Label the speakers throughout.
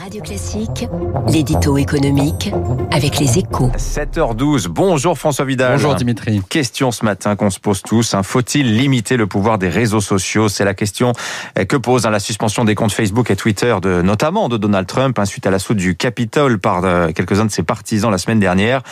Speaker 1: Radio Classique, l'édito économique avec les échos.
Speaker 2: 7h12. Bonjour François Vidal.
Speaker 3: Bonjour Dimitri.
Speaker 2: Question ce matin qu'on se pose tous. hein. Faut-il limiter le pouvoir des réseaux sociaux? C'est la question euh, que pose hein, la suspension des comptes Facebook et Twitter, de, notamment de Donald Trump, hein, suite à l'assaut du Capitole par euh, quelques-uns de ses partisans la semaine dernière.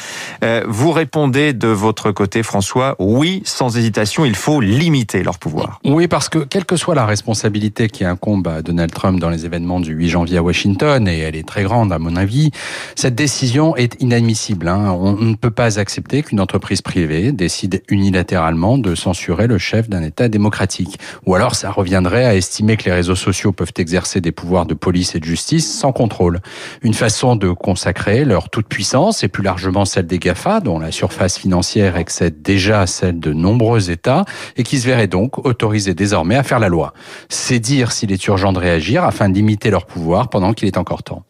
Speaker 2: Euh, vous répondez de votre côté, François, oui, sans hésitation, il faut limiter leur pouvoir.
Speaker 3: Oui, parce que quelle que soit la responsabilité qui incombe à Donald Trump dans les événements du 8 janvier à Washington, et elle est très grande à mon avis, cette décision est inadmissible. hein. On ne peut pas accepter qu'une entreprise privée décide unilatéralement de censurer le chef d'un État démocratique. Ou alors ça reviendrait à estimer que les réseaux sociaux peuvent exercer des pouvoirs de police et de justice sans contrôle. Une façon de consacrer leur toute-puissance et plus largement celle des GAFA, dont la surface financière excède déjà celle de nombreux États et qui se verraient donc autorisés désormais à faire la loi. C'est dire s'il est urgent de réagir afin de limiter leur pouvoir pendant qu'il est encore temps.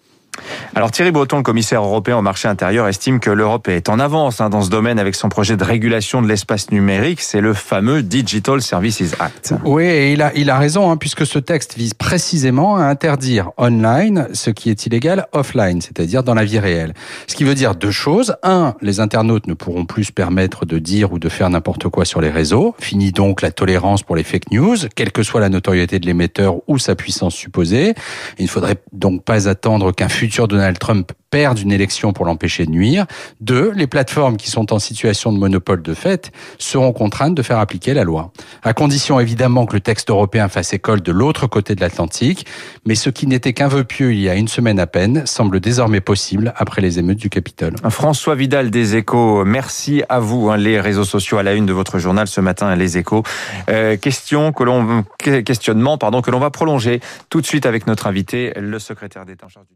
Speaker 2: Alors Thierry Breton, le commissaire européen au marché intérieur, estime que l'Europe est en avance hein, dans ce domaine avec son projet de régulation de l'espace numérique. C'est le fameux Digital Services Act.
Speaker 3: Oui, il a, il a raison, hein, puisque ce texte vise précisément à interdire online ce qui est illégal offline, c'est-à-dire dans la vie réelle. Ce qui veut dire deux choses. Un, les internautes ne pourront plus se permettre de dire ou de faire n'importe quoi sur les réseaux. Fini donc la tolérance pour les fake news, quelle que soit la notoriété de l'émetteur ou sa puissance supposée. Il ne faudrait donc pas attendre qu'un futur Donald Trump perde une élection pour l'empêcher de nuire. Deux, les plateformes qui sont en situation de monopole de fait seront contraintes de faire appliquer la loi. À condition évidemment que le texte européen fasse école de l'autre côté de l'Atlantique, mais ce qui n'était qu'un vœu pieux il y a une semaine à peine semble désormais possible après les émeutes du Capitole.
Speaker 2: François Vidal des Échos, merci à vous. hein, les réseaux sociaux à la une de votre journal ce matin, les Échos. Euh, question que l'on questionnement pardon que l'on va prolonger tout de suite avec notre invité, le secrétaire d'État en charge